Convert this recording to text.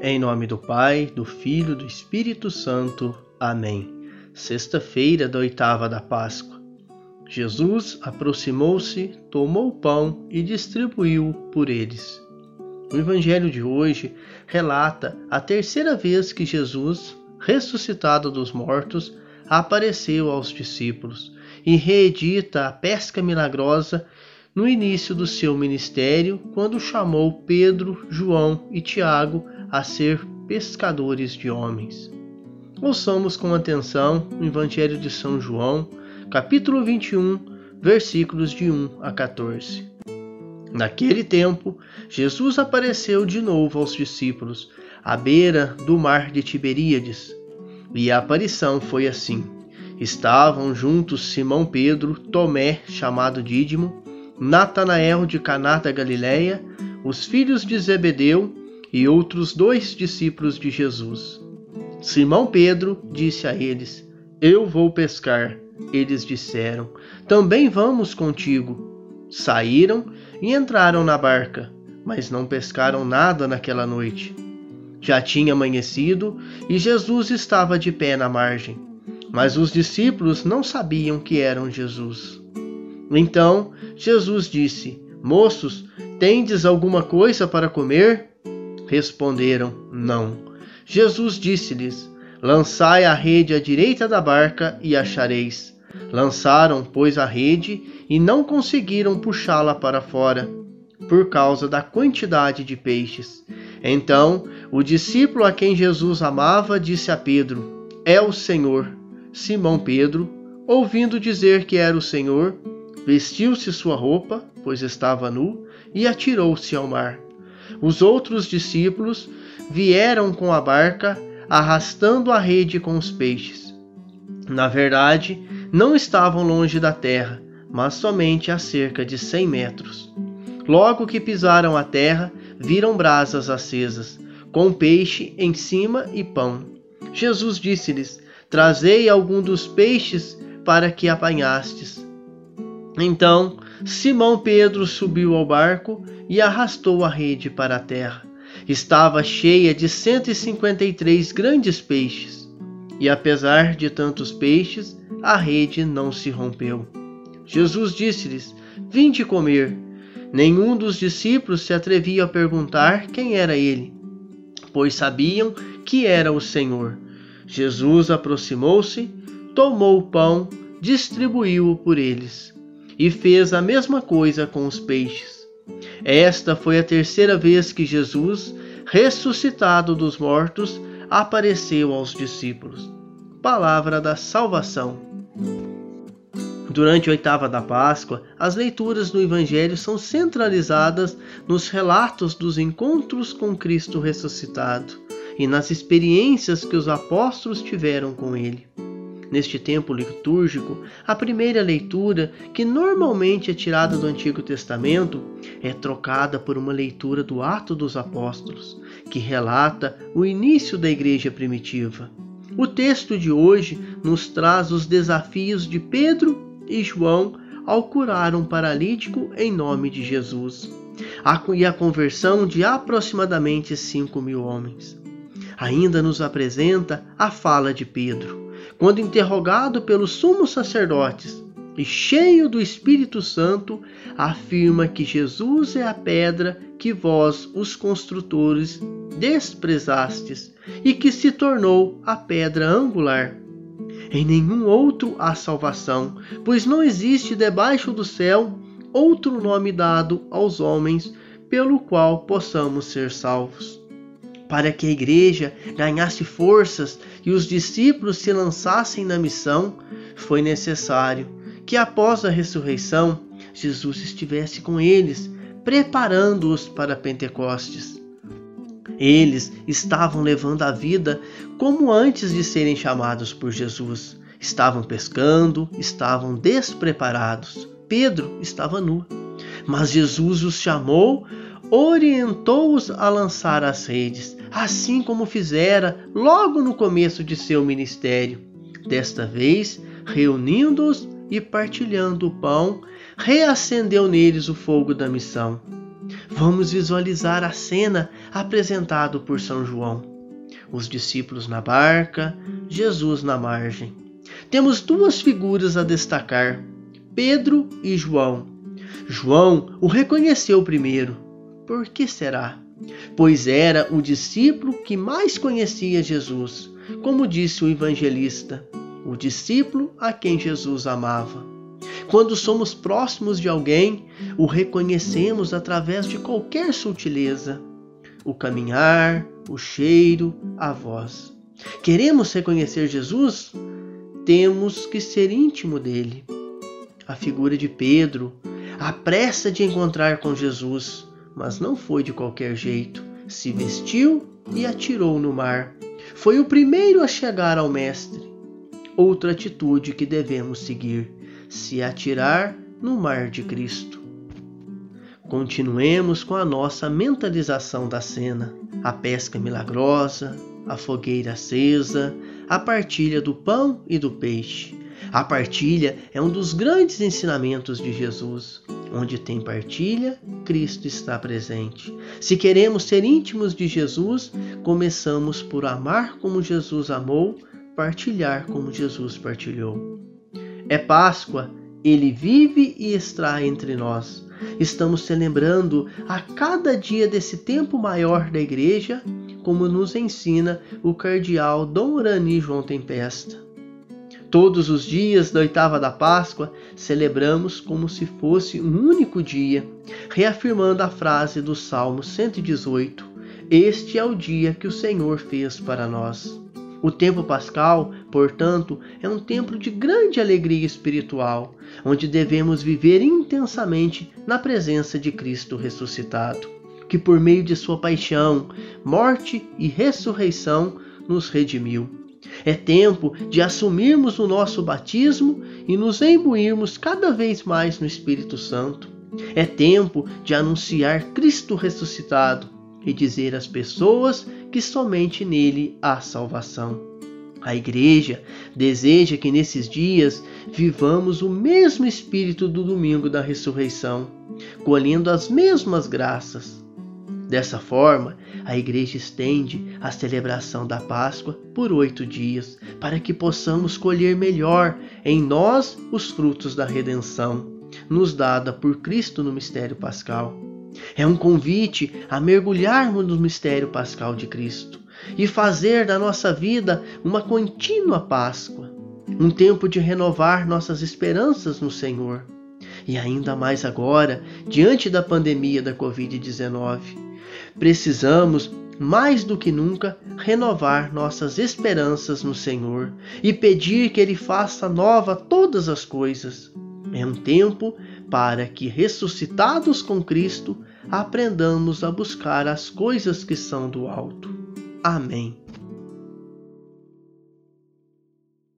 Em nome do Pai, do Filho e do Espírito Santo. Amém. Sexta-feira da oitava da Páscoa. Jesus aproximou-se, tomou o pão e distribuiu por eles. O Evangelho de hoje relata a terceira vez que Jesus, ressuscitado dos mortos, apareceu aos discípulos e reedita a pesca milagrosa no início do seu ministério, quando chamou Pedro, João e Tiago a ser pescadores de homens. Ouçamos com atenção o Evangelho de São João, capítulo 21, versículos de 1 a 14. Naquele tempo, Jesus apareceu de novo aos discípulos, à beira do mar de Tiberíades. E a aparição foi assim: estavam juntos Simão Pedro, Tomé, chamado Dídimo, Natanael de Caná da Galileia, os filhos de Zebedeu e outros dois discípulos de Jesus. Simão Pedro disse a eles: Eu vou pescar. Eles disseram: Também vamos contigo. Saíram e entraram na barca, mas não pescaram nada naquela noite. Já tinha amanhecido e Jesus estava de pé na margem, mas os discípulos não sabiam que eram Jesus. Então Jesus disse: Moços, tendes alguma coisa para comer? Responderam: Não. Jesus disse-lhes: Lançai a rede à direita da barca e achareis. Lançaram, pois, a rede e não conseguiram puxá-la para fora, por causa da quantidade de peixes. Então o discípulo a quem Jesus amava disse a Pedro: É o Senhor. Simão Pedro, ouvindo dizer que era o Senhor, vestiu-se sua roupa, pois estava nu, e atirou-se ao mar. Os outros discípulos vieram com a barca, arrastando a rede com os peixes. Na verdade, não estavam longe da terra, mas somente a cerca de cem metros. Logo que pisaram a terra, viram brasas acesas, com peixe em cima e pão. Jesus disse-lhes: Trazei algum dos peixes para que apanhastes. Então Simão Pedro subiu ao barco e arrastou a rede para a terra. Estava cheia de 153 grandes peixes, e apesar de tantos peixes, a rede não se rompeu. Jesus disse-lhes: Vinde comer. Nenhum dos discípulos se atrevia a perguntar quem era ele, pois sabiam que era o Senhor. Jesus aproximou-se, tomou o pão, distribuiu-o por eles e fez a mesma coisa com os peixes. Esta foi a terceira vez que Jesus, ressuscitado dos mortos, apareceu aos discípulos. Palavra da salvação. Durante a oitava da Páscoa, as leituras do Evangelho são centralizadas nos relatos dos encontros com Cristo ressuscitado e nas experiências que os apóstolos tiveram com ele. Neste tempo litúrgico, a primeira leitura, que normalmente é tirada do Antigo Testamento, é trocada por uma leitura do Ato dos Apóstolos, que relata o início da igreja primitiva. O texto de hoje nos traz os desafios de Pedro e João ao curar um paralítico em nome de Jesus, e a conversão de aproximadamente 5 mil homens. Ainda nos apresenta a fala de Pedro quando interrogado pelos sumos sacerdotes e cheio do Espírito Santo, afirma que Jesus é a pedra que vós, os construtores, desprezastes e que se tornou a pedra angular. Em nenhum outro há salvação, pois não existe debaixo do céu outro nome dado aos homens pelo qual possamos ser salvos para que a igreja ganhasse forças e os discípulos se lançassem na missão, foi necessário que após a ressurreição Jesus estivesse com eles, preparando-os para Pentecostes. Eles estavam levando a vida como antes de serem chamados por Jesus. Estavam pescando, estavam despreparados. Pedro estava nu. Mas Jesus os chamou orientou-os a lançar as redes, assim como fizera logo no começo de seu ministério. Desta vez, reunindo-os e partilhando o pão, reacendeu neles o fogo da missão. Vamos visualizar a cena apresentada por São João. Os discípulos na barca, Jesus na margem. Temos duas figuras a destacar: Pedro e João. João o reconheceu primeiro. Por que será? Pois era o discípulo que mais conhecia Jesus, como disse o evangelista, o discípulo a quem Jesus amava. Quando somos próximos de alguém, o reconhecemos através de qualquer sutileza, o caminhar, o cheiro, a voz. Queremos reconhecer Jesus? Temos que ser íntimo dele. A figura de Pedro, a pressa de encontrar com Jesus, mas não foi de qualquer jeito. Se vestiu e atirou no mar. Foi o primeiro a chegar ao Mestre. Outra atitude que devemos seguir: se atirar no mar de Cristo. Continuemos com a nossa mentalização da cena: a pesca milagrosa, a fogueira acesa, a partilha do pão e do peixe. A partilha é um dos grandes ensinamentos de Jesus. Onde tem partilha, Cristo está presente. Se queremos ser íntimos de Jesus, começamos por amar como Jesus amou, partilhar como Jesus partilhou. É Páscoa, ele vive e está entre nós. Estamos celebrando a cada dia desse tempo maior da igreja, como nos ensina o cardeal Dom Urani João Tempesta. Todos os dias da oitava da Páscoa celebramos como se fosse um único dia, reafirmando a frase do Salmo 118: Este é o dia que o Senhor fez para nós. O tempo pascal, portanto, é um tempo de grande alegria espiritual, onde devemos viver intensamente na presença de Cristo ressuscitado, que por meio de sua paixão, morte e ressurreição nos redimiu é tempo de assumirmos o nosso batismo e nos imbuirmos cada vez mais no Espírito Santo. É tempo de anunciar Cristo ressuscitado e dizer às pessoas que somente nele há salvação. A Igreja deseja que nesses dias vivamos o mesmo espírito do domingo da ressurreição, colhendo as mesmas graças Dessa forma, a Igreja estende a celebração da Páscoa por oito dias, para que possamos colher melhor em nós os frutos da redenção, nos dada por Cristo no mistério pascal. É um convite a mergulharmos no mistério pascal de Cristo e fazer da nossa vida uma contínua Páscoa, um tempo de renovar nossas esperanças no Senhor. E ainda mais agora, diante da pandemia da Covid-19, Precisamos, mais do que nunca, renovar nossas esperanças no Senhor e pedir que Ele faça nova todas as coisas. É um tempo para que, ressuscitados com Cristo, aprendamos a buscar as coisas que são do alto. Amém.